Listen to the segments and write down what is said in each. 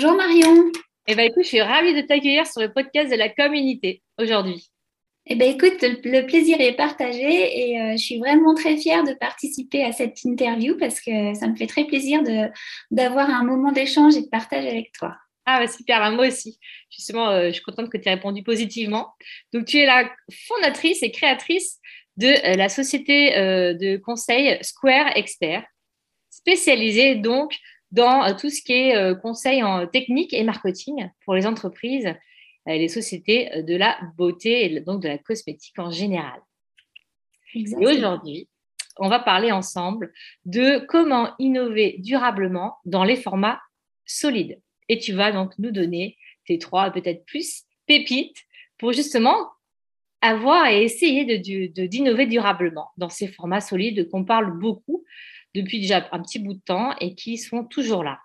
Bonjour Marion. Eh écoute, je suis ravie de t'accueillir sur le podcast de la communauté aujourd'hui. Eh bien écoute, le plaisir est partagé et euh, je suis vraiment très fière de participer à cette interview parce que ça me fait très plaisir d'avoir un moment d'échange et de partage avec toi. Ah bah super, bah, moi aussi. Justement, euh, je suis contente que tu aies répondu positivement. Donc tu es la fondatrice et créatrice de euh, la société de conseil Square Expert, spécialisée donc dans euh, tout ce qui est euh, conseil en technique et marketing pour les entreprises et euh, les sociétés de la beauté et donc de la cosmétique en général. Et aujourd'hui, on va parler ensemble de comment innover durablement dans les formats solides. Et tu vas donc nous donner tes trois, peut-être plus, pépites pour justement avoir et essayer d'innover de, durablement dans ces formats solides qu'on parle beaucoup depuis déjà un petit bout de temps et qui sont toujours là.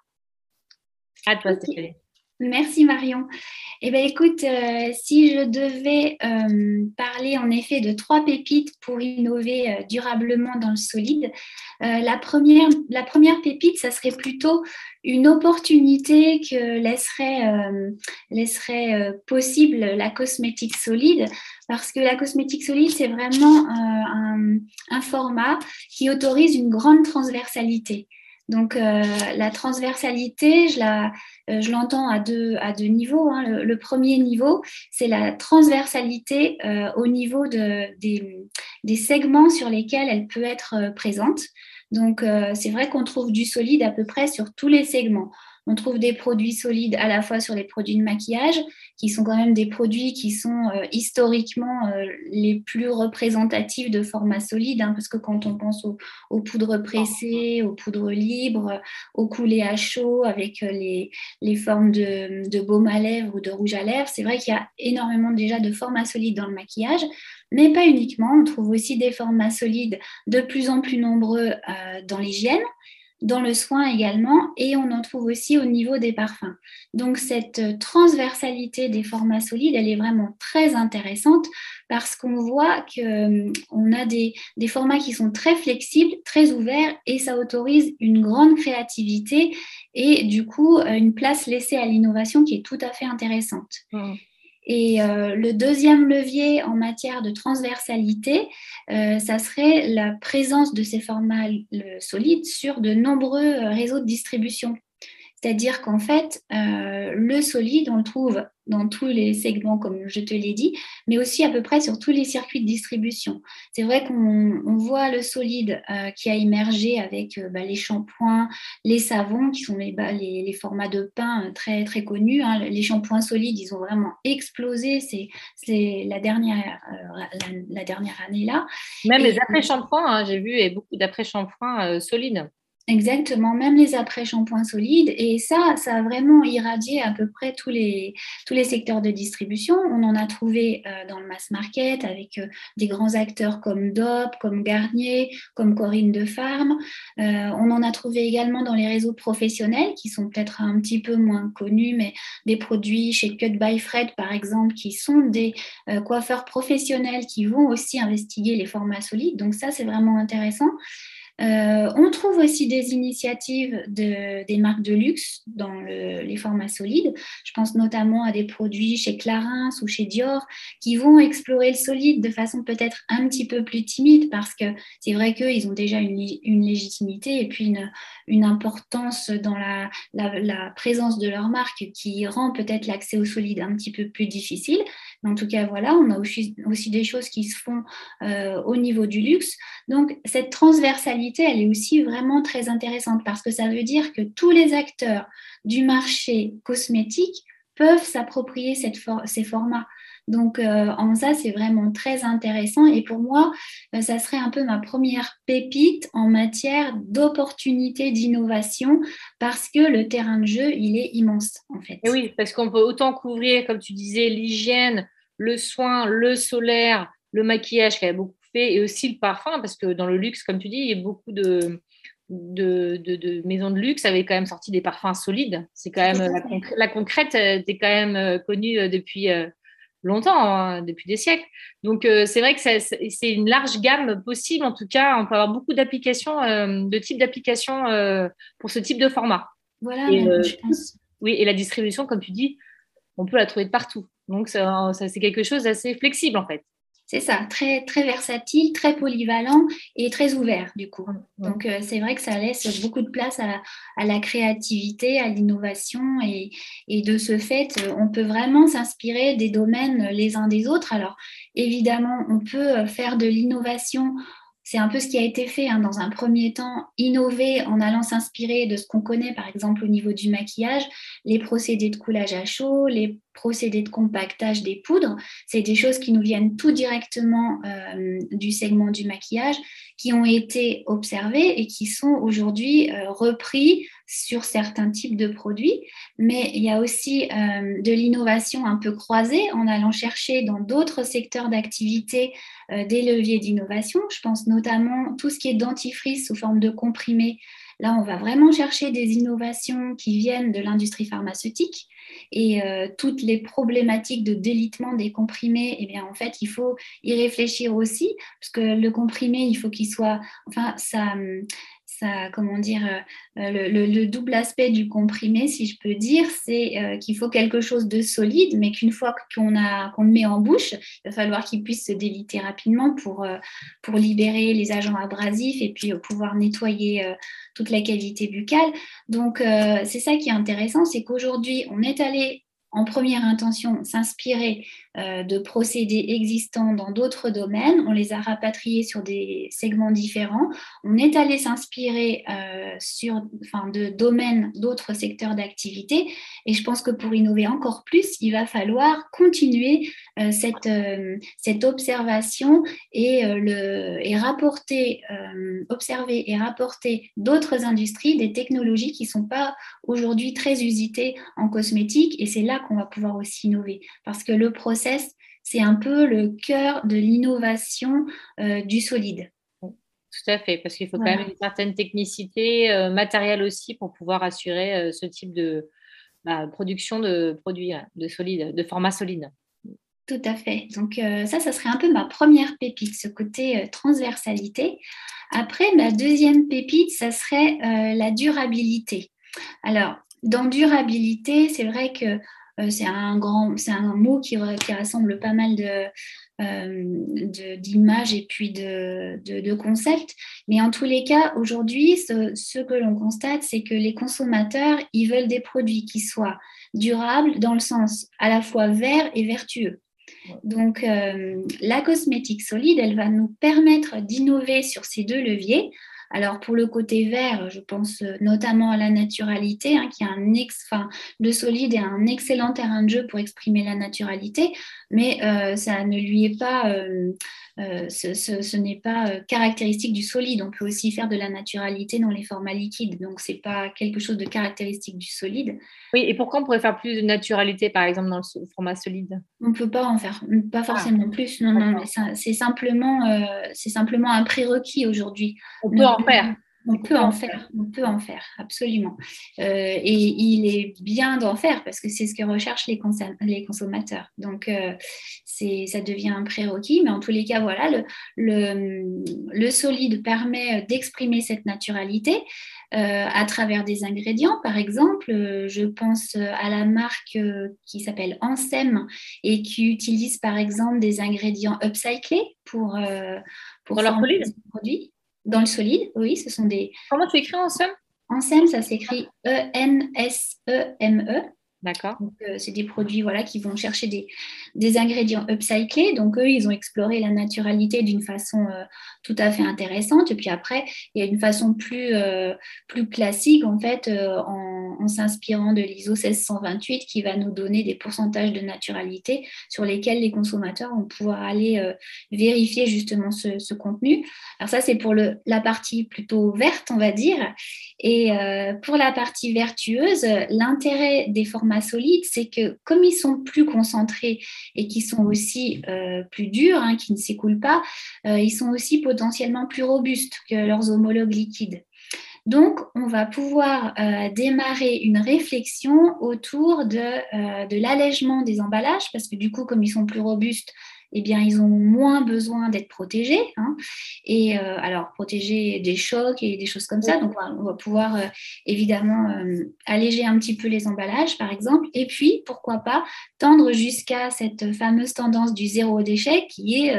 À toi, Stéphanie. Merci Marion. Eh bien, écoute, euh, si je devais euh, parler en effet de trois pépites pour innover euh, durablement dans le solide, la, première, pépite, ça serait plutôt une opportunité que laisserait, possible la cosmétique solide, parce que la cosmétique solide, c'est vraiment un format qui autorise une grande transversalité. Donc euh, la transversalité, euh, je l'entends à deux, niveaux. Hein. Le, premier niveau, c'est la transversalité euh, au niveau de, des, des, segments sur lesquels elle peut être présente. Donc c'est vrai qu'on trouve du solide à peu près sur tous les segments. On trouve des produits solides à la fois sur les produits de maquillage, qui sont quand même des produits qui sont euh, historiquement euh, les plus représentatifs de format solide, hein, parce que quand on pense aux, poudres pressées, aux poudres libres, aux coulées à chaud avec euh, les, formes de, de, baume à lèvres ou de rouge à lèvres, c'est vrai qu'il y a énormément déjà de formats solides dans le maquillage, mais pas uniquement. On trouve aussi des formats solides de plus en plus nombreux dans l'hygiène dans le soin également, et on en trouve aussi au niveau des parfums. Donc cette euh, transversalité des formats solides, elle est vraiment très intéressante parce qu'on voit qu'on euh, a des, formats qui sont très flexibles, très ouverts, et ça autorise une grande créativité et du coup euh, une place laissée à l'innovation qui est tout à fait intéressante. Mmh. Et euh, le deuxième levier en matière de transversalité, euh, ça serait la présence de ces formats solides sur de nombreux euh, réseaux de distribution. C'est-à-dire qu'en fait, le solide, on le trouve dans tous les segments, comme je te l'ai dit, mais aussi à peu près sur tous les circuits de distribution. C'est vrai qu'on voit le solide euh, qui a émergé avec euh, bah, les shampoings, les savons, qui sont les, bah, les, formats de pain euh, très, très connus. Hein. Les shampoings solides, ils ont vraiment explosé. C'est la dernière, la, dernière année là. Même les après-shampoings, hein, j'ai vu, et beaucoup d'après-shampoings solides. Exactement, même les après-shampoings solides. Et ça, ça a vraiment irradié à peu près tous les, tous les secteurs de distribution. On en a trouvé euh, dans le mass market avec euh, des grands acteurs comme DOP, comme Garnier, comme Corinne de Farm. Euh, on en a trouvé également dans les réseaux professionnels qui sont peut-être un petit peu moins connus, mais des produits chez Cut by Fred, par exemple, qui sont des coiffeurs professionnels qui vont aussi investiguer les formats solides. Donc ça, c'est vraiment intéressant. Euh, on trouve aussi des initiatives de, des marques de luxe dans les formats solides. Je pense notamment à des produits chez Clarins ou chez Dior qui vont explorer le solide de façon peut-être un petit peu plus timide parce que c'est vrai qu'ils ont déjà une, légitimité et puis une, importance dans la, la, présence de leur marque qui rend peut-être l'accès au solide un petit peu plus difficile. Mais en tout cas, voilà, on a aussi, aussi des choses qui se font euh, au niveau du luxe. Donc, cette transversalité elle est aussi vraiment très intéressante parce que ça veut dire que tous les acteurs du marché cosmétique peuvent s'approprier ces formats. Donc, en ça, c'est vraiment très intéressant. Et pour moi, ça serait un peu ma première pépite en matière d'opportunité d'innovation parce que le terrain de jeu, il est immense, en fait. Oui, parce qu'on peut autant couvrir, comme tu disais, l'hygiène, le soin, le solaire, le maquillage qui a beaucoup et aussi le parfum, parce que dans le luxe, comme tu dis, il y a beaucoup de, de, maisons de luxe avaient quand même sorti des parfums solides. C'est quand même la, concrète était quand même euh, connue euh, depuis euh, longtemps, hein, depuis des siècles. Donc c'est vrai que c'est une large gamme possible. En tout cas, on peut avoir beaucoup d'applications, de types d'applications pour ce type de format. Voilà, je pense. Oui, et la distribution, comme tu dis, on peut la trouver de partout. Donc ça c'est quelque chose d'assez flexible en fait. C'est ça, très, très versatile, très polyvalent et très ouvert du coup. Donc euh, c'est vrai que ça laisse beaucoup de place à, la créativité, à l'innovation et, et, de ce fait, on peut vraiment s'inspirer des domaines les uns des autres. Alors évidemment, on peut faire de l'innovation c'est un peu ce qui a été fait hein, dans un premier temps, innover en allant s'inspirer de ce qu'on connaît, par exemple au niveau du maquillage, les procédés de coulage à chaud, les procédés de compactage des poudres. C'est des choses qui nous viennent tout directement euh, du segment du maquillage, qui ont été observées et qui sont aujourd'hui euh, repris sur certains types de produits. Mais il y a aussi euh, de l'innovation un peu croisée en allant chercher dans d'autres secteurs d'activité des leviers d'innovation. Je pense notamment tout ce qui est dentifrice sous forme de comprimés Là, on va vraiment chercher des innovations qui viennent de l'industrie pharmaceutique. Et euh, toutes les problématiques de délitement des comprimés, eh bien, en fait, il faut y réfléchir aussi, parce que le comprimé, il faut qu'il soit, enfin, ça, comment dire, euh, le, double aspect du comprimé, si je peux dire, c'est euh, qu'il faut quelque chose de solide, mais qu'une fois qu'on le met en bouche, il va falloir qu'il puisse se déliter rapidement pour, euh, pour libérer les agents abrasifs et puis pouvoir nettoyer toute la qualité buccale. Donc, c'est ça qui est intéressant, c'est qu'aujourd'hui, on est allé en première intention s'inspirer euh, de procédés existants dans d'autres domaines. On les a rapatriés sur des segments différents. On est allé s'inspirer euh, sur, enfin, de domaines, d'autres secteurs d'activité. Et je pense que pour innover encore plus, il va falloir continuer euh, cette, observation et, et rapporter, observer et rapporter d'autres industries, des technologies qui ne sont pas aujourd'hui très usitées en cosmétique. Et c'est là qu'on va pouvoir aussi innover. Parce que le process, c'est un peu le cœur de l'innovation euh, du solide. Tout à fait, parce qu'il faut quand même une certaine technicité euh, matérielle aussi pour pouvoir assurer euh, ce type de bah, production de produits de solide, de format solide. Tout à fait. Donc ça, ça serait un peu ma première pépite, ce côté transversalité. Après, ma deuxième pépite, ça serait la durabilité. Alors, dans durabilité, c'est vrai que c'est un grand, c'est un mot qui, rassemble pas mal euh, d'images et puis de, concepts. Mais en tous les cas, aujourd'hui, ce, que l'on constate, c'est que les consommateurs, ils veulent des produits qui soient durables dans le sens à la fois vert et vertueux. Donc, euh, la cosmétique solide, elle va nous permettre d'innover sur ces deux leviers alors pour le côté vert, je pense euh, notamment à la naturalité, hein, qui a un ex, enfin, de solide et un excellent terrain de jeu pour exprimer la naturalité, mais euh, ça ne lui est pas, euh, ce, n'est pas caractéristique du solide. On peut aussi faire de la naturalité dans les formats liquides, donc c'est pas quelque chose de caractéristique du solide. Oui, et pourquoi on pourrait faire plus de naturalité, par exemple, dans le format solide? On ne peut pas en faire, pas ah. forcément plus. Non, non, mais c'est simplement, c'est simplement un prérequis aujourd'hui. On peut en faire. On peut en faire, on peut en faire, absolument. Euh, et il est bien d'en faire parce que c'est ce que recherchent les, les consommateurs. Donc, euh, c'est, ça devient un prérequis. Mais en tous les cas, voilà, le, le, le solide permet d'exprimer cette naturalité euh, à travers des ingrédients. Par exemple, je pense à la marque qui s'appelle Ansem et qui utilise par exemple des ingrédients upcyclés pour, pour, leur produits. Dans le solide, oui, ce sont des. Comment tu écris en En Ensem, ça s'écrit E-N-S-E-M-E. D'accord. Euh, c'est des produits voilà, qui vont chercher des, des, ingrédients upcyclés. Donc, eux, ils ont exploré la naturalité d'une façon euh, tout à fait intéressante. Et puis après, il y a une façon plus, euh, plus classique, en fait, en, en s'inspirant de l'ISO 1628 qui va nous donner des pourcentages de naturalité sur lesquels les consommateurs vont pouvoir aller vérifier justement ce, ce, contenu. Alors, ça, c'est pour le, la partie plutôt verte, on va dire. Et pour la partie vertueuse, l'intérêt des formats solide, c'est que comme ils sont plus concentrés et qui sont aussi euh, plus durs, hein, qui ne s'écoulent pas, euh, ils sont aussi potentiellement plus robustes que leurs homologues liquides. Donc, on va pouvoir euh, démarrer une réflexion autour de, de l'allègement des emballages, parce que du coup, comme ils sont plus robustes, eh bien, ils ont moins besoin d'être protégés. Hein. Et euh, alors, protéger des chocs et des choses comme ça. Donc, on va pouvoir euh, évidemment euh, alléger un petit peu les emballages, par exemple. Et puis, pourquoi pas tendre jusqu'à cette fameuse tendance du zéro déchet, qui est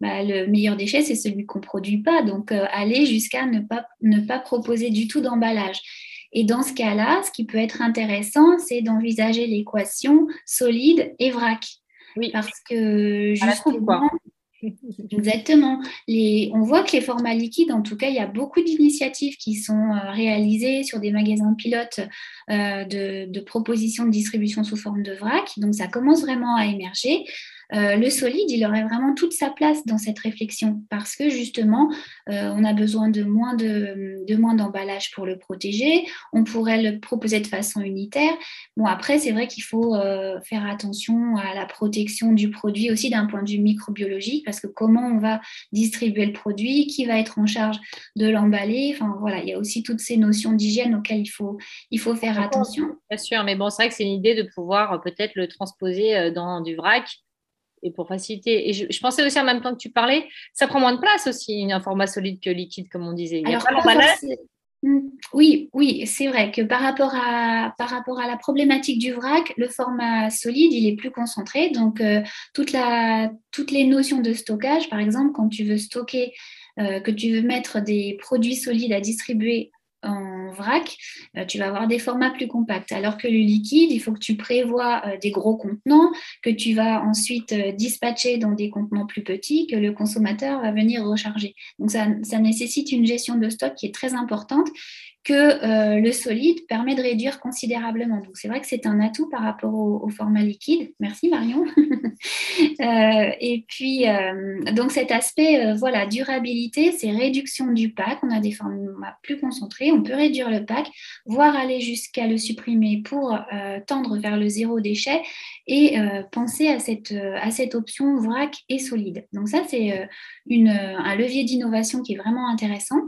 bah, le meilleur déchet, c'est celui qu'on ne produit pas. Donc, aller jusqu'à ne pas, ne pas proposer du tout d'emballage. Et dans ce cas-là, ce qui peut être intéressant, c'est d'envisager l'équation solide et vrac. Oui. Parce que justement, Exactement. Les, on voit que les formats liquides, en tout cas, il y a beaucoup d'initiatives qui sont euh, réalisées sur des magasins pilotes euh, de, de, propositions de distribution sous forme de vrac. Donc, ça commence vraiment à émerger. Euh, le solide, il aurait vraiment toute sa place dans cette réflexion parce que justement, euh, on a besoin de moins de, de moins d'emballage pour le protéger. On pourrait le proposer de façon unitaire. Bon, après, c'est vrai qu'il faut euh, faire attention à la protection du produit aussi d'un point de vue microbiologique parce que comment on va distribuer le produit, qui va être en charge de l'emballer. Enfin, voilà, il y a aussi toutes ces notions d'hygiène auxquelles il faut, il faut faire attention. Bien sûr, mais bon, c'est vrai que c'est une idée de pouvoir peut-être le transposer dans du vrac et pour faciliter. Et je, pensais aussi en même temps que tu parlais, ça prend moins de place aussi, un format solide que liquide, comme on disait. Alors, hmm, oui, oui, c'est vrai que par rapport, à, par rapport à la problématique du vrac, le format solide, il est plus concentré. Donc, euh, toute la, toutes les notions de stockage, par exemple, quand tu veux stocker, euh, que tu veux mettre des produits solides à distribuer en vrac, euh, tu vas avoir des formats plus compacts. Alors que le liquide, il faut que tu prévois euh, des gros contenants que tu vas ensuite euh, dispatcher dans des contenants plus petits que le consommateur va venir recharger. Donc ça, ça nécessite une gestion de stock qui est très importante que euh, le solide permet de réduire considérablement. Donc c'est vrai que c'est un atout par rapport au, format liquide. Merci Marion. euh, et puis euh, donc cet aspect voilà durabilité, c'est réduction du pack. On a des formats plus concentrés, on peut réduire le pack, voire aller jusqu'à le supprimer pour tendre vers le zéro déchet et penser à cette à cette option vrac et solide. Donc ça c'est un levier d'innovation qui est vraiment intéressant.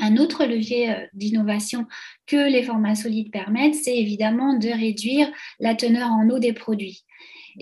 Un autre levier euh, d'innovation que les formats solides permettent, c'est évidemment de réduire la teneur en eau des produits.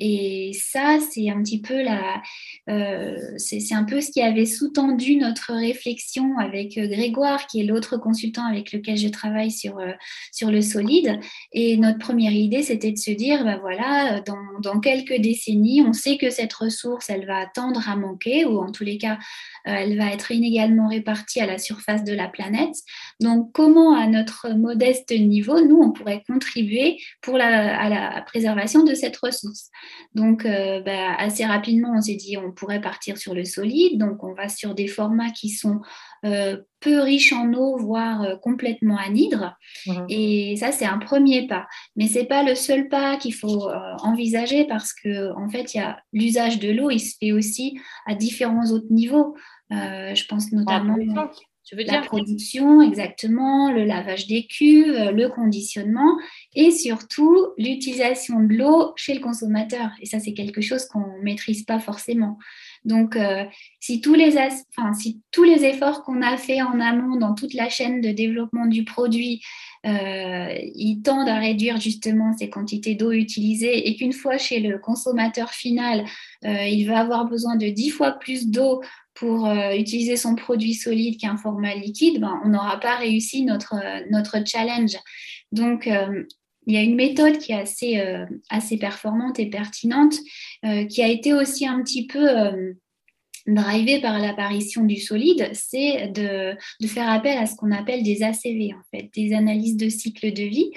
Et ça, c'est un petit peu la, euh, c'est un peu ce qui avait sous-tendu notre réflexion avec euh, Grégoire, qui est l'autre consultant avec lequel je travaille sur, euh, sur le solide. Et notre première idée, c'était de se dire, ben voilà, dans, quelques décennies, on sait que cette ressource, elle va tendre à manquer, ou en tous les cas, elle va être inégalement répartie à la surface de la planète. Donc, comment, à notre modeste niveau, nous, on pourrait contribuer pour la, à la préservation de cette ressource? Donc, euh, bah, assez rapidement, on s'est dit on pourrait partir sur le solide. Donc, on va sur des formats qui sont euh, peu riches en eau, voire euh, complètement anhydres. Mmh. Et ça, c'est un premier pas. Mais ce n'est pas le seul pas qu'il faut envisager parce que, en fait, il y a l'usage de l'eau, il se fait aussi à différents autres niveaux. je pense notamment la production, exactement, le lavage des cuves, euh, le conditionnement et surtout l'utilisation de l'eau chez le consommateur. Et ça, c'est quelque chose qu'on ne maîtrise pas forcément. Donc, euh, si, tous les efforts qu'on a fait en amont dans toute la chaîne de développement du produit, euh, ils tendent à réduire justement ces quantités d'eau utilisées et qu'une fois chez le consommateur final, il va avoir besoin de dix fois plus d'eau pour euh, utiliser son produit solide qu'un format liquide, ben, on n'aura pas réussi notre, euh, challenge. Donc, euh, il y a une méthode qui est assez, assez performante et pertinente, qui a été aussi un petit peu drivée par l'apparition du solide, c'est de, de, faire appel à ce qu'on appelle des ACV, en fait, des analyses de cycle de vie,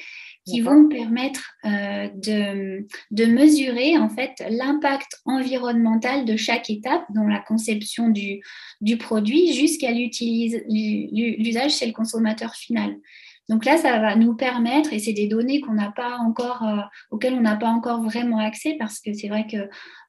qui vont permettre euh, de, de, mesurer en fait l'impact environnemental de chaque étape, dans la conception du, du produit jusqu'à l'usage chez le consommateur final. Donc là, ça va nous permettre, et c'est des données qu'on n'a pas encore, euh, auxquelles on n'a pas encore vraiment accès, parce que c'est vrai que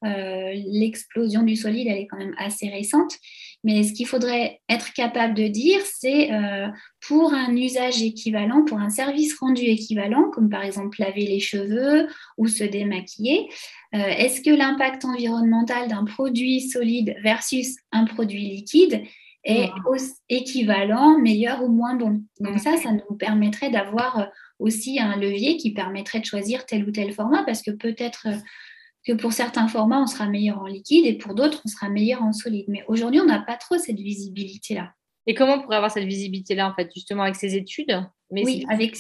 euh, l'explosion du solide, elle est quand même assez récente. Mais ce qu'il faudrait être capable de dire, c'est euh, pour un usage équivalent, pour un service rendu équivalent, comme par exemple laver les cheveux ou se démaquiller, est-ce que l'impact environnemental d'un produit solide versus un produit liquide est équivalent, meilleur ou moins bon. Donc ça, ça nous permettrait d'avoir euh, aussi un levier qui permettrait de choisir tel ou tel format, parce que peut-être euh, que pour certains formats, on sera meilleur en liquide et pour d'autres, on sera meilleur en solide. Mais aujourd'hui, on n'a pas trop cette visibilité-là. Et comment on pourrait avoir cette visibilité-là, en fait, justement avec ces études Mais Oui, avec,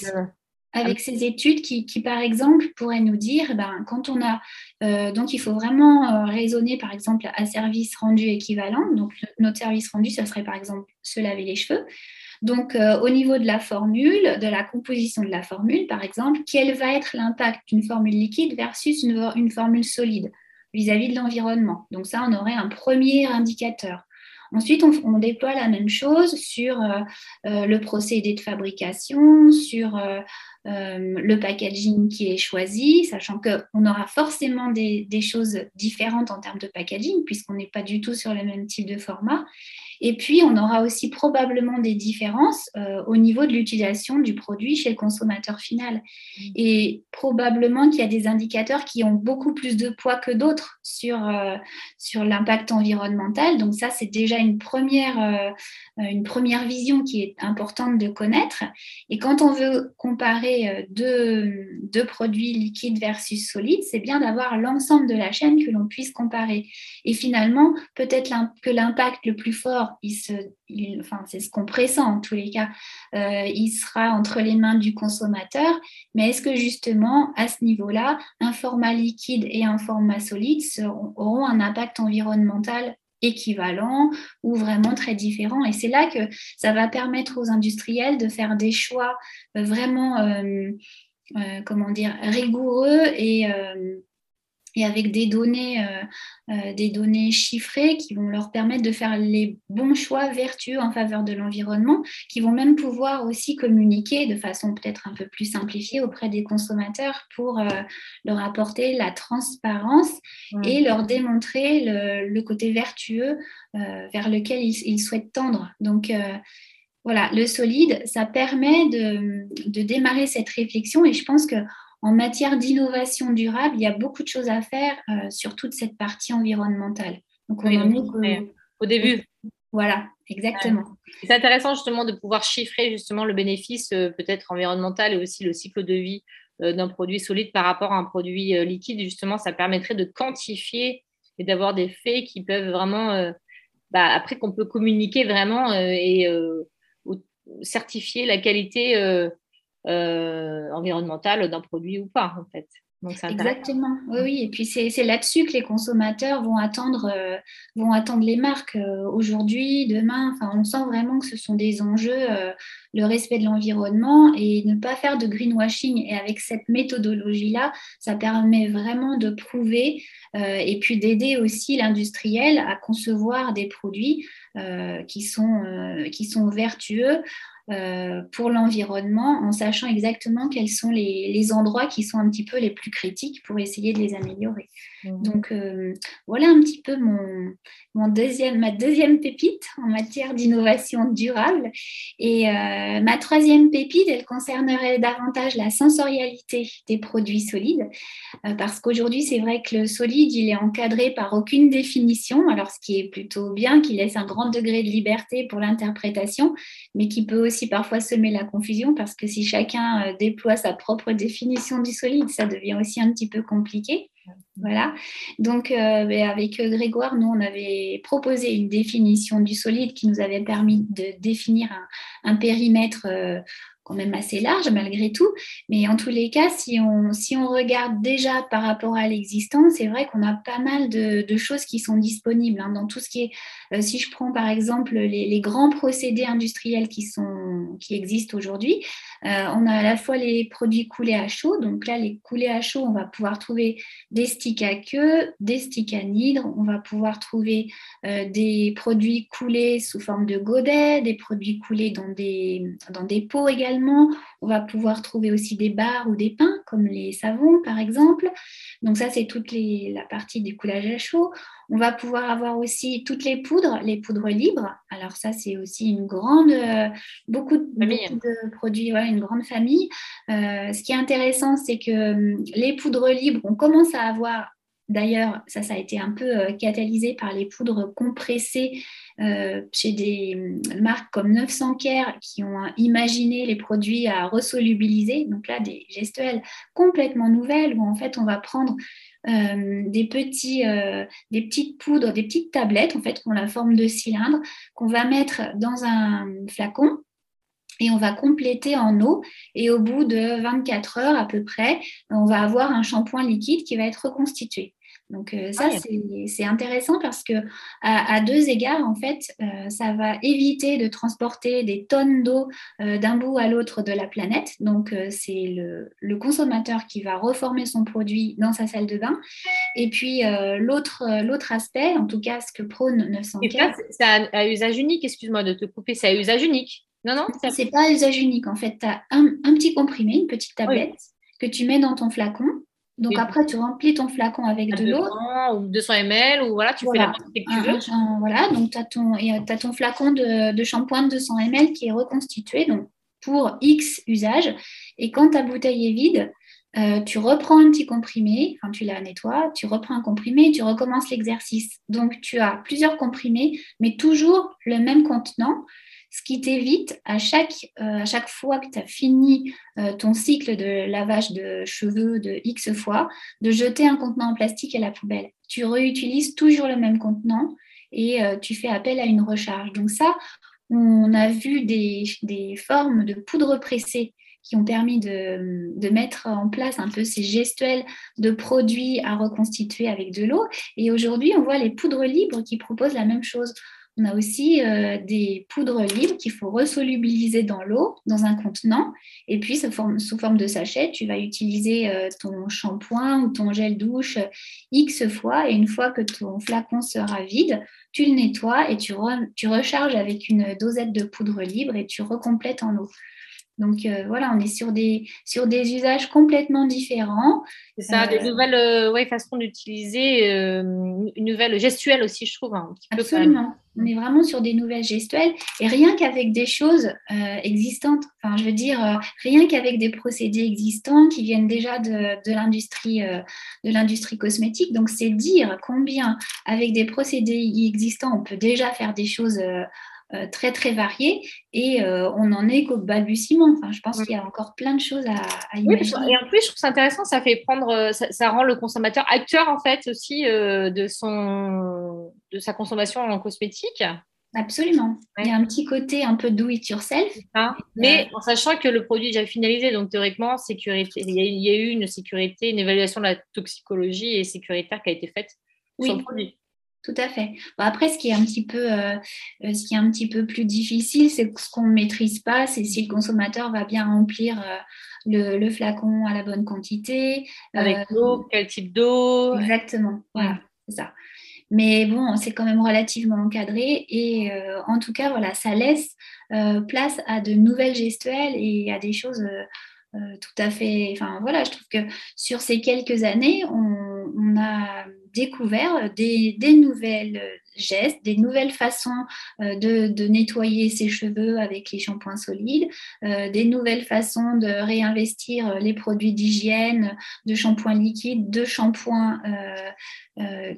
avec ces études qui, par exemple, pourraient nous dire, eh ben, quand on a, euh, donc il faut vraiment euh, raisonner, par exemple, à service rendu équivalent. Donc, notre service rendu, ça serait, par exemple, se laver les cheveux. Donc, euh, au niveau de la formule, de la composition de la formule, par exemple, quel va être l'impact d'une formule liquide versus une, une formule solide vis-à-vis de l'environnement? Donc, ça, on aurait un premier indicateur. Ensuite, on, déploie la même chose sur le procédé de fabrication, sur euh, le packaging qui est choisi, sachant qu'on aura forcément des, choses différentes en termes de packaging, puisqu'on n'est pas du tout sur le même type de format. Et puis, on aura aussi probablement des différences euh, au niveau de l'utilisation du produit chez le consommateur final. Mmh. Et probablement qu'il y a des indicateurs qui ont beaucoup plus de poids que d'autres sur, euh, sur l'impact environnemental. Donc ça, c'est déjà une première, une première vision qui est importante de connaître. Et quand on veut comparer euh, deux, produits liquides versus solides, c'est bien d'avoir l'ensemble de la chaîne que l'on puisse comparer. Et finalement, peut-être que l'impact le plus fort, il se, c'est ce qu'on pressent en tous les cas, euh, il sera entre les mains du consommateur. Mais est-ce que justement, à ce niveau-là, un format liquide et un format solide auront un impact environnemental équivalent ou vraiment très différent. Et c'est là que ça va permettre aux industriels de faire des choix euh, vraiment, euh, euh, comment dire, rigoureux et et avec des données, euh, euh, des données chiffrées qui vont leur permettre de faire les bons choix vertueux en faveur de l'environnement, qui vont même pouvoir aussi communiquer de façon peut-être un peu plus simplifiée auprès des consommateurs pour euh, leur apporter la transparence et leur démontrer le, côté vertueux vers lequel ils, ils, souhaitent tendre. Donc, voilà, le solide, ça permet de, de, démarrer cette réflexion et je pense que en matière d'innovation durable, il y a beaucoup de choses à faire euh, sur toute cette partie environnementale. Donc, on est au début. Voilà, exactement. C'est intéressant justement de pouvoir chiffrer justement le bénéfice euh, peut-être environnemental et aussi le cycle de vie euh, d'un produit solide par rapport à un produit liquide. Justement, ça permettrait de quantifier et d'avoir des faits qui peuvent vraiment, bah, après qu'on peut communiquer vraiment et certifier la qualité environnementale d'un produit ou pas, en fait. Donc, Exactement, oui. Et puis c'est là-dessus que les consommateurs vont attendre, euh, vont attendre les marques euh, aujourd'hui, demain. Enfin, on sent vraiment que ce sont des enjeux, le respect de l'environnement et ne pas faire de greenwashing. Et avec cette méthodologie-là, ça permet vraiment de prouver et puis d'aider aussi l'industriel à concevoir des produits qui, sont, qui sont vertueux euh, pour l'environnement en sachant exactement quels sont les, endroits qui sont un petit peu les plus critiques pour essayer de les améliorer. Mmh. Donc euh, voilà un petit peu mon, mon, deuxième, ma deuxième pépite en matière d'innovation durable. Et euh, ma troisième pépite, elle concernerait davantage la sensorialité des produits solides parce qu'aujourd'hui c'est vrai que le solide, il est encadré par aucune définition, alors ce qui est plutôt bien, qui laisse un grand degré de liberté pour l'interprétation, mais qui peut aussi parfois semer la confusion parce que si chacun euh, déploie sa propre définition du solide, ça devient aussi un petit peu compliqué. Voilà. Donc, euh, ben, avec Grégoire, nous, on avait proposé une définition du solide qui nous avait permis de définir un, périmètre euh, quand même assez large malgré tout. Mais en tous les cas, si on, si on regarde déjà par rapport à l'existant, c'est vrai qu'on a pas mal de, choses qui sont disponibles. Hein. dans tout ce qui est, euh, si je prends par exemple les, grands procédés industriels qui, sont, qui existent aujourd'hui, euh, on a à la fois les produits coulés à chaud. Donc là, les coulés à chaud, on va pouvoir trouver des sticks à queue, des sticks à nidre. On va pouvoir trouver euh, des produits coulés sous forme de godet, des produits coulés dans des, dans des pots également on va pouvoir trouver aussi des barres ou des pains, comme les savons par exemple. Donc ça, c'est toute la partie du coulage à chaud. On va pouvoir avoir aussi toutes les poudres, les poudres libres. Alors ça, c'est aussi une grande, euh, beaucoup, de, produits, une grande famille. Euh, ce qui est intéressant, c'est que hum, les poudres libres, on commence à avoir D'ailleurs, ça, a été un peu euh, catalysé par les poudres compressées euh, chez des hum, marques comme 900 Care qui ont imaginé les produits à resolubiliser. Donc là, des gestuelles complètement nouvelles où en fait, on va prendre euh, des, petits, petites poudres, des petites tablettes en fait qui ont la forme de cylindre qu'on va mettre dans un flacon et on va compléter en eau. Et au bout de 24 heures à peu près, on va avoir un shampoing liquide qui va être reconstitué. Donc euh, ça, c'est intéressant parce que à, deux égards, en fait, euh, ça va éviter de transporter des tonnes d'eau euh, d'un bout à l'autre de la planète. Donc c'est le, consommateur qui va reformer son produit dans sa salle de bain. Et puis l'autre aspect, en tout cas ce que prône 900 c'est à, usage unique, excuse-moi de te couper, c'est à usage unique. Non, non, c'est pas à usage unique. En fait, tu as un, petit comprimé, une petite tablette que tu mets dans ton flacon donc après, tu remplis ton flacon avec de l'eau. Ou 200 ml, ou voilà, tu fais la quantité que tu veux. voilà, donc tu as, as, ton flacon de, de, shampoing de 200 ml qui est reconstitué donc pour X usage. Et quand ta bouteille est vide, euh, tu reprends un petit comprimé, enfin tu la nettoies, tu reprends un comprimé et tu recommences l'exercice. Donc tu as plusieurs comprimés, mais toujours le même contenant ce qui t'évite à chaque, euh, fois que tu as fini euh, ton cycle de lavage de cheveux de X fois, de jeter un contenant en plastique à la poubelle. Tu réutilises toujours le même contenant et euh, tu fais appel à une recharge. Donc ça, on a vu des, des formes de poudre pressée qui ont permis de, de, mettre en place un peu ces gestuels de produits à reconstituer avec de l'eau. Et aujourd'hui, on voit les poudres libres qui proposent la même chose. On a aussi euh, des poudres libres qu'il faut resolubiliser dans l'eau, dans un contenant. Et puis, sous forme, de sachet, tu vas utiliser euh, ton shampoing ou ton gel douche X fois. Et une fois que ton flacon sera vide, tu le nettoies et tu, tu recharges avec une dosette de poudre libre et tu recomplètes en eau. Donc euh, voilà, on est sur des, sur des usages complètement différents. C'est ça, des euh, nouvelles euh, façons d'utiliser, une nouvelle gestuelle aussi, je trouve. Un Absolument. on est vraiment sur des nouvelles gestuelles et rien qu'avec des choses existantes, enfin je veux dire, rien qu'avec des procédés existants qui viennent déjà de, de l'industrie de cosmétique. Donc c'est dire combien avec des procédés existants on peut déjà faire des choses euh, très très variés et euh, on en est qu'au balbutiement. Enfin, je pense qu'il y a encore plein de choses à, imaginer. et en plus, je trouve ça intéressant, ça fait prendre, euh, ça, rend le consommateur acteur en fait aussi de son, de sa consommation en cosmétique. Absolument. Il y a un petit côté un peu do it yourself. Mais en sachant que le produit est déjà finalisé, donc théoriquement, sécurité, il y, a, eu une sécurité, une évaluation de la toxicologie et sécuritaire qui a été faite sur le produit. Tout à fait. après, ce qui est un petit peu, euh, euh, ce qui est un petit peu plus difficile, c'est ce qu'on ne maîtrise pas, c'est si le consommateur va bien remplir euh, le, flacon à la bonne quantité. Avec l'eau, quel type d'eau. Exactement. Voilà, c'est ça. Mais bon, c'est quand même relativement encadré et en tout cas, voilà, ça laisse place à de nouvelles gestuelles et à des choses tout à fait. Enfin, voilà, je trouve que sur ces quelques années, on a découvert des, des nouvelles gestes, des nouvelles façons euh, de, nettoyer ses cheveux avec les shampoings solides, euh, des nouvelles façons de réinvestir euh, les produits d'hygiène, de shampoings liquides, de shampoings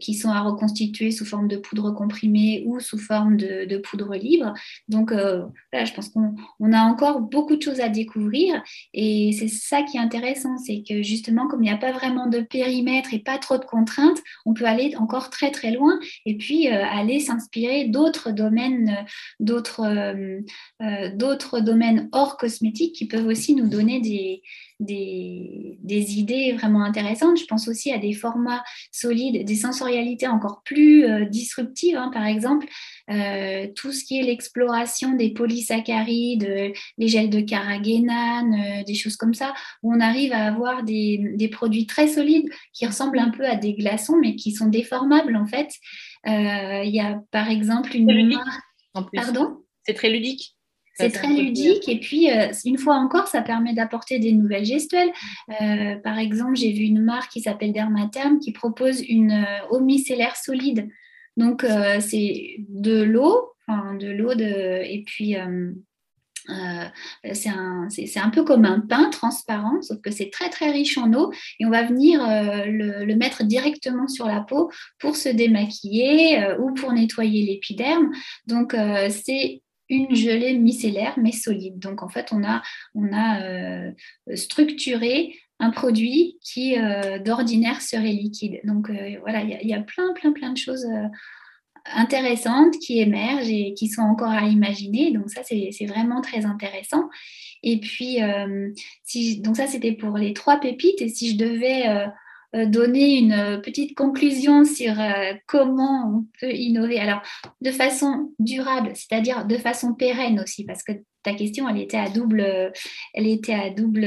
qui sont à reconstituer sous forme de poudre comprimée ou sous forme de, poudre libre. Donc là, je pense qu'on a encore beaucoup de choses à découvrir et c'est ça qui est intéressant, c'est que justement, comme il n'y a pas vraiment de périmètre et pas trop de contraintes, on peut aller encore très très loin et puis aller s'inspirer d'autres domaines, d'autres d'autres domaines hors cosmétiques qui peuvent aussi nous donner des, des, des, idées vraiment intéressantes. Je pense aussi à des formats solides, des sensorialités encore plus euh, disruptives. Hein. Par exemple, euh, tout ce qui est l'exploration des polysaccharides, les gels de carragénane, euh, des choses comme ça, où on arrive à avoir des, des, produits très solides qui ressemblent un peu à des glaçons, mais qui sont déformables en fait. Il y a par exemple une marque. Pardon? C'est très ludique. C'est très ludique et puis euh, une fois encore, ça permet d'apporter des nouvelles gestuelles. Euh, par exemple, j'ai vu une marque qui s'appelle Dermatherm qui propose une euh, eau micellaire solide. Donc c'est de l'eau, enfin de l'eau de et puis c'est un, un, peu comme un pain transparent, sauf que c'est très très riche en eau et on va venir le, le, mettre directement sur la peau pour se démaquiller ou pour nettoyer l'épiderme. Donc c'est une gelée micellaire mais solide. Donc en fait, on a, on a euh, structuré un produit qui euh, d'ordinaire serait liquide. Donc euh, voilà, il y, a plein, plein, plein de choses intéressantes qui émergent et qui sont encore à imaginer. Donc ça, c'est vraiment très intéressant. Et puis, si, donc ça, c'était pour les trois pépites. Et si je devais donner une euh, petite conclusion sur euh, comment on peut innover. Alors, de façon durable, c'est-à-dire de façon pérenne aussi, parce que ta question, elle était à double, elle était à double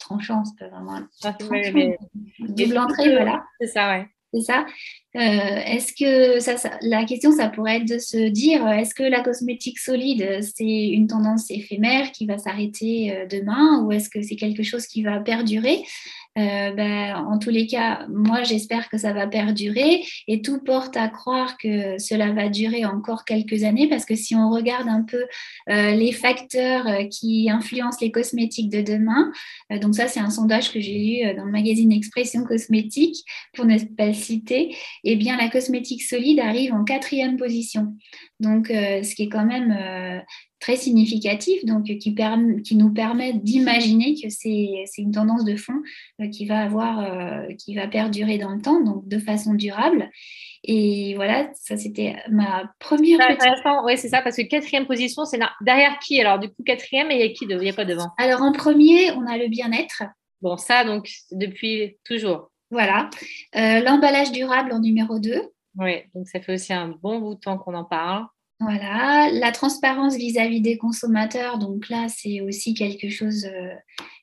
tranchant, c'est pas vraiment ah, double entrée, voilà. C'est ça, ouais. C'est ça. est-ce que ça, la question, ça pourrait être de se dire, est-ce que la cosmétique solide, c'est une tendance éphémère qui va s'arrêter demain, ou est-ce que c'est quelque chose qui va perdurer? euh, ben, en tous les cas, moi, j'espère que ça va perdurer et tout porte à croire que cela va durer encore quelques années parce que si on regarde un peu euh, les facteurs euh, qui influencent les cosmétiques de demain, donc ça, c'est un sondage que j'ai lu dans le magazine Expression Cosmétique, pour ne pas le citer, eh bien, la cosmétique solide arrive en quatrième position. Donc, ce qui est quand même très significatif, donc qui, qui nous permet d'imaginer que c'est une tendance de fond euh, qui va avoir, euh, qui va perdurer dans le temps, donc de façon durable. Et voilà, ça c'était ma première. Oui, c'est ça, parce que quatrième position, c'est derrière qui? Alors du coup, quatrième, et il y a qui Il n'y a pas devant? Alors en premier, on a le bien-être. Bon, ça donc depuis toujours. Voilà. Euh, l'emballage durable en numéro 2. Oui, donc ça fait aussi un bon bout de temps qu'on en parle. Voilà, la transparence vis-à-vis des consommateurs, donc là, c'est aussi quelque chose euh,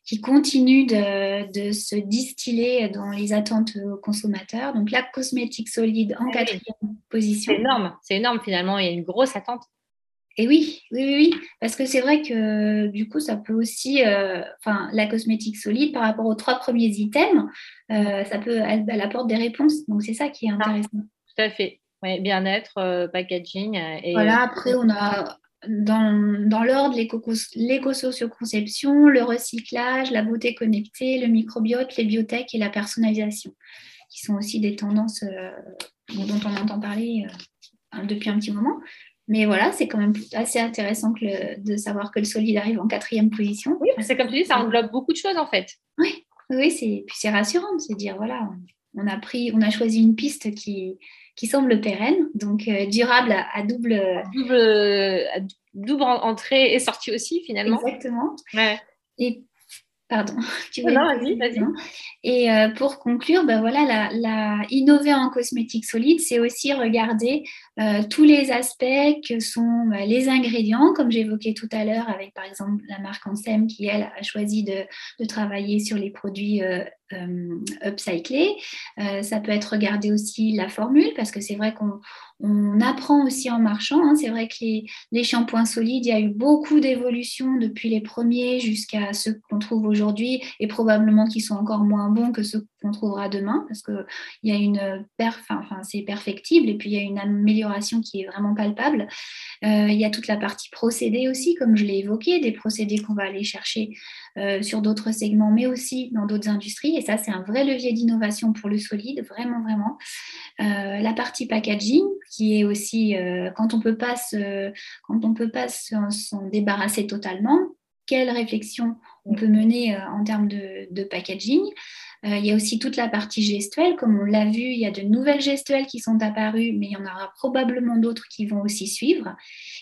qui continue de, se distiller dans les attentes aux consommateurs. Donc la cosmétique solide en quatrième position. C'est énorme, c'est énorme finalement, il y a une grosse attente. Et oui, oui, oui, parce que c'est vrai que du coup, ça peut aussi, euh, enfin, la cosmétique solide par rapport aux trois premiers items, euh, ça peut, elle, apporte des réponses. Donc c'est ça qui est intéressant. tout à fait. Oui, bien-être, euh, packaging. Euh, et, voilà, euh, après, on a dans, dans l'ordre l'éco-socio-conception, le recyclage, la beauté connectée, le microbiote, les biotech et la personnalisation, qui sont aussi des tendances dont on entend parler depuis un petit moment. Mais voilà, c'est quand même assez intéressant que de savoir que le solide arrive en quatrième position. Oui, c'est comme tu dis, ça englobe beaucoup de choses en fait. Oui, oui, c'est puis c'est rassurant de se dire voilà, on a pris, on a choisi une piste qui qui semble pérenne, donc euh, durable à, double... double... double entrée et sortie aussi finalement. Exactement. Ouais. Et Pardon. Tu non, vas-y, vas-y. Et euh, pour conclure, ben voilà, la, innover en cosmétique solide, c'est aussi regarder euh, tous les aspects que sont ben, les ingrédients, comme j'évoquais tout à l'heure avec par exemple la marque Ansem qui, elle, a choisi de, de travailler sur les produits upcyclés. ça peut être regarder aussi la formule, parce que c'est vrai qu'on on apprend aussi en marchant. Hein. C'est vrai que les, shampoings solides, il y a eu beaucoup d'évolutions depuis les premiers jusqu'à ceux qu'on trouve aujourd'hui et probablement qui sont encore moins bons que ceux qu'on trouvera demain parce qu'il y a une perf, enfin, c'est perfectible et puis il y a une amélioration qui est vraiment palpable. Euh, il y a toute la partie procédés aussi, comme je l'ai évoqué, des procédés qu'on va aller chercher euh, sur d'autres segments, mais aussi dans d'autres industries. Et ça, c'est un vrai levier d'innovation pour le solide, vraiment, vraiment. Euh, la partie packaging, qui est aussi quand on peut pas quand on peut pas s'en débarrasser totalement, quelle réflexion on peut mener en termes de, packaging. Euh, il y a aussi toute la partie gestuelle. Comme on l'a vu, il y a de nouvelles gestuelles qui sont apparues, mais il y en aura probablement d'autres qui vont aussi suivre.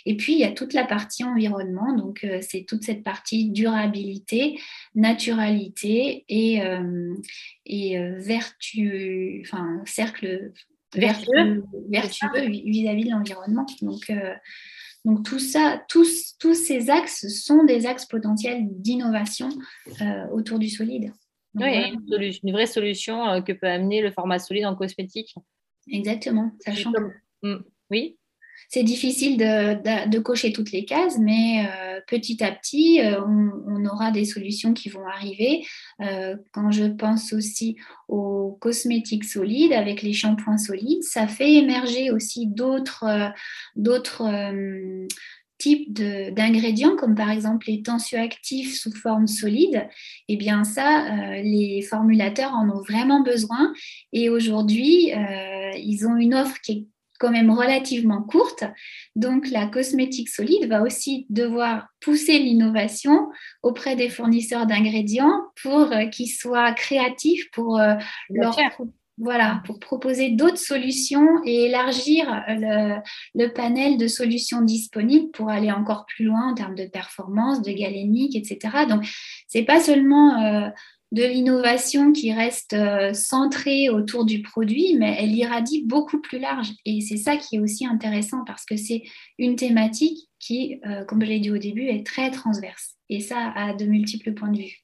Et puis, il y a toute la partie environnement. Donc, euh, c'est toute cette partie durabilité, naturalité et, euh, et vertu, enfin, cercle vertueux, vertueux vis-à-vis de l'environnement. Donc, donc tout ça, tous, tous ces axes sont des axes potentiels d'innovation autour du solide oui, une, vraie solution euh, que peut amener le format solide en cosmétique. Exactement, sachant mm, Oui c'est difficile de, cocher toutes les cases, mais euh, petit à petit, euh, on, aura des solutions qui vont arriver. quand je pense aussi aux cosmétiques solides, avec les shampoings solides, ça fait émerger aussi d'autres types d'ingrédients, comme par exemple les tensioactifs sous forme solide, eh bien ça, euh, les formulateurs en ont vraiment besoin. Et aujourd'hui, euh, ils ont une offre qui est quand même relativement courte. Donc la cosmétique solide va aussi devoir pousser l'innovation auprès des fournisseurs d'ingrédients pour euh, qu'ils soient créatifs pour leur voilà, pour proposer d'autres solutions et élargir le, panel de solutions disponibles pour aller encore plus loin en termes de performance, de galénique, etc. Donc, ce n'est pas seulement euh, de l'innovation qui reste euh, centrée autour du produit, mais elle irradie beaucoup plus large. Et c'est ça qui est aussi intéressant parce que c'est une thématique qui, euh, comme je l'ai dit au début, est très transverse. Et ça a de multiples points de vue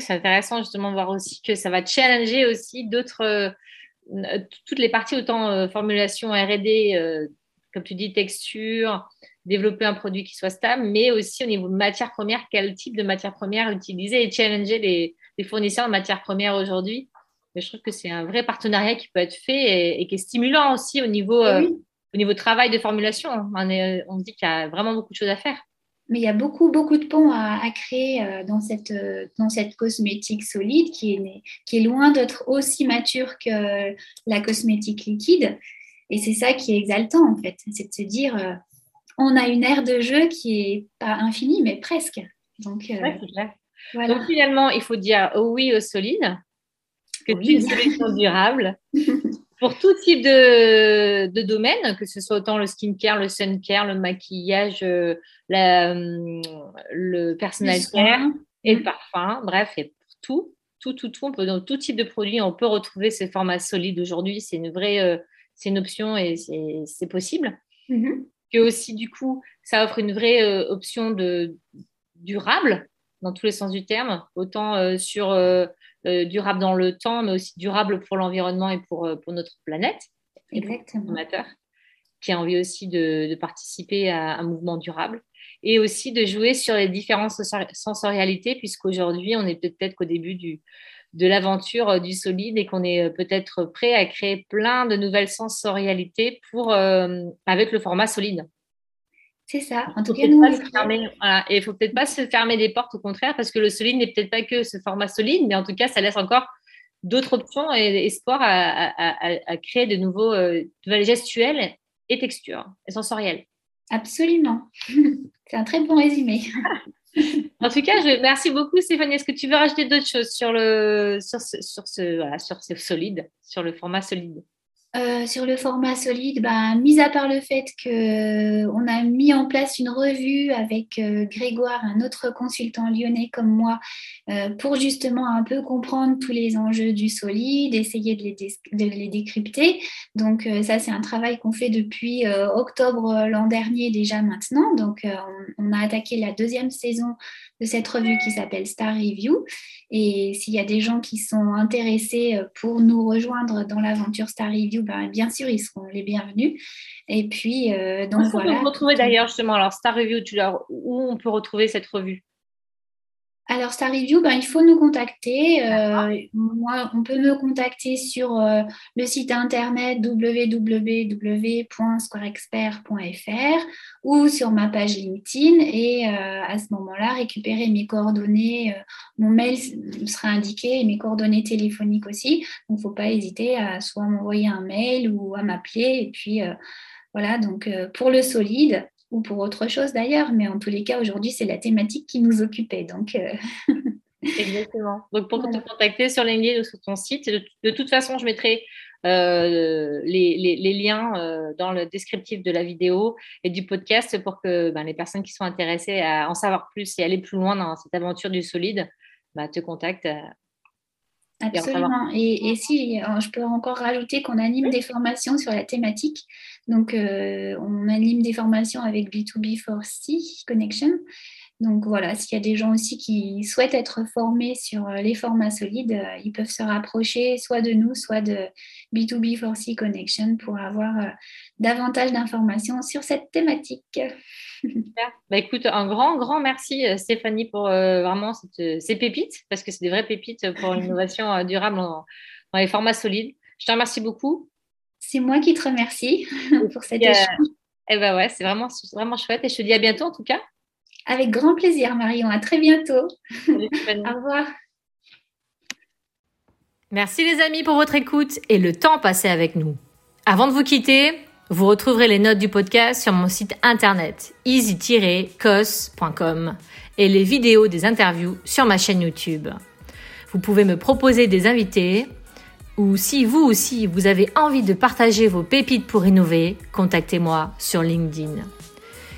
c'est intéressant justement de voir aussi que ça va challenger aussi d'autres, euh, toutes les parties, autant euh, formulation R&D, euh, comme tu dis, texture, développer un produit qui soit stable, mais aussi au niveau de matière première, quel type de matière première utiliser et challenger les, fournisseurs de matière première aujourd'hui. je trouve que c'est un vrai partenariat qui peut être fait et, qui est stimulant aussi au niveau, au niveau travail de formulation. On, on se dit qu'il y a vraiment beaucoup de choses à faire mais il y a beaucoup, beaucoup de ponts à, créer euh, dans cette, euh, dans cette cosmétique solide qui est, qui est loin d'être aussi mature que la cosmétique liquide. Et c'est ça qui est exaltant, en fait. C'est de se dire, euh, on a une aire de jeu qui est pas infinie, mais presque. Donc, Donc finalement, il faut dire oui au solide, que c'est une solution durable. pour tout type de, de, domaine, que ce soit autant le skincare, le sun care, le maquillage, euh, la, euh, le personal care et le parfum, bref, et pour tout, tout, tout, tout, on peut, dans tout type de produit, on peut retrouver ces formats solides aujourd'hui. C'est une vraie, euh, c'est une option et c'est possible. Mm-hmm. Que aussi, du coup, ça offre une vraie option de durable dans tous les sens du terme, autant sur durable dans le temps, mais aussi durable pour l'environnement et pour, euh, pour notre planète. Exactement. qui a envie aussi de, participer à un mouvement durable et aussi de jouer sur les différentes sensorialités, puisqu'aujourd'hui, on est peut-être qu'au début du, de l'aventure euh, du solide et qu'on est peut-être prêt à créer plein de nouvelles sensorialités pour, avec le format solide. C'est ça. En tout cas, nous, Et il ne faut peut-être pas se fermer des portes, au contraire, parce que le solide n'est peut-être pas que ce format solide, mais en tout cas, ça laisse encore d'autres options et espoir à, créer de nouveaux, euh, nouvelles gestuelles et textures et sensorielles. Absolument. C'est un très bon résumé. en tout cas, je, merci beaucoup Stéphanie. Est-ce que tu veux rajouter d'autres choses sur, le, sur, ce, sur, ce, voilà, sur ce solide, sur le format solide? Euh, sur le format solide, bah, mis à part le fait qu'on euh, a mis en place une revue avec euh, Grégoire, un autre consultant lyonnais comme moi, pour justement un peu comprendre tous les enjeux du solide, essayer de les, de les décrypter. Donc ça, c'est un travail qu'on fait depuis octobre l'an dernier déjà maintenant. Donc on, a attaqué la deuxième saison de cette revue qui s'appelle Star Review. Et s'il y a des gens qui sont intéressés pour nous rejoindre dans l'aventure Star Review, ben, bien sûr, ils seront les bienvenus. Et puis, euh, donc voilà. On peut retrouver d'ailleurs justement, alors Star Review, tu où on peut retrouver cette revue? Alors, Star Review, ben, il faut nous contacter. Euh, moi, on peut me contacter sur euh, le site internet www.squareexpert.fr ou sur ma page LinkedIn et à ce moment-là, récupérer mes coordonnées. mon mail sera indiqué et mes coordonnées téléphoniques aussi. Donc, il ne faut pas hésiter à soit m'envoyer un mail ou à m'appeler. Et puis, voilà, donc pour le solide, ou pour autre chose d'ailleurs, mais en tous les cas, aujourd'hui, c'est la thématique qui nous occupait. Donc, euh, Exactement. Donc, pour te contacter sur LinkedIn ou sur ton site, de, toute façon, je mettrai euh, les, liens euh, dans le descriptif de la vidéo et du podcast pour que ben, les personnes qui sont intéressées à en savoir plus et aller plus loin dans cette aventure du solide bah, te contactent. Euh, Absolument. Et, si je peux encore rajouter qu'on anime des formations sur la thématique. Donc, on anime des formations avec B2B4C Connection. Donc voilà, s'il y a des gens aussi qui souhaitent être formés sur euh, les formats solides, euh, ils peuvent se rapprocher soit de nous, soit de B2B4C Connection pour avoir euh, davantage d'informations sur cette thématique. Bah, écoute, un grand, grand merci Stéphanie pour vraiment ces pépites, parce que c'est des vraies pépites pour l'innovation durable dans, les formats solides. Je te remercie beaucoup. C'est moi qui te remercie pour cet échange. Eh ben ouais, c'est vraiment, vraiment chouette et je te dis à bientôt en tout cas. Avec grand plaisir, Marion. À très bientôt. Au revoir. Merci les amis pour votre écoute et le temps passé avec nous. Avant de vous quitter, vous retrouverez les notes du podcast sur mon site internet easy-cos.com et les vidéos des interviews sur ma chaîne YouTube. Vous pouvez me proposer des invités ou si vous aussi vous avez envie de partager vos pépites pour innover, contactez-moi sur LinkedIn.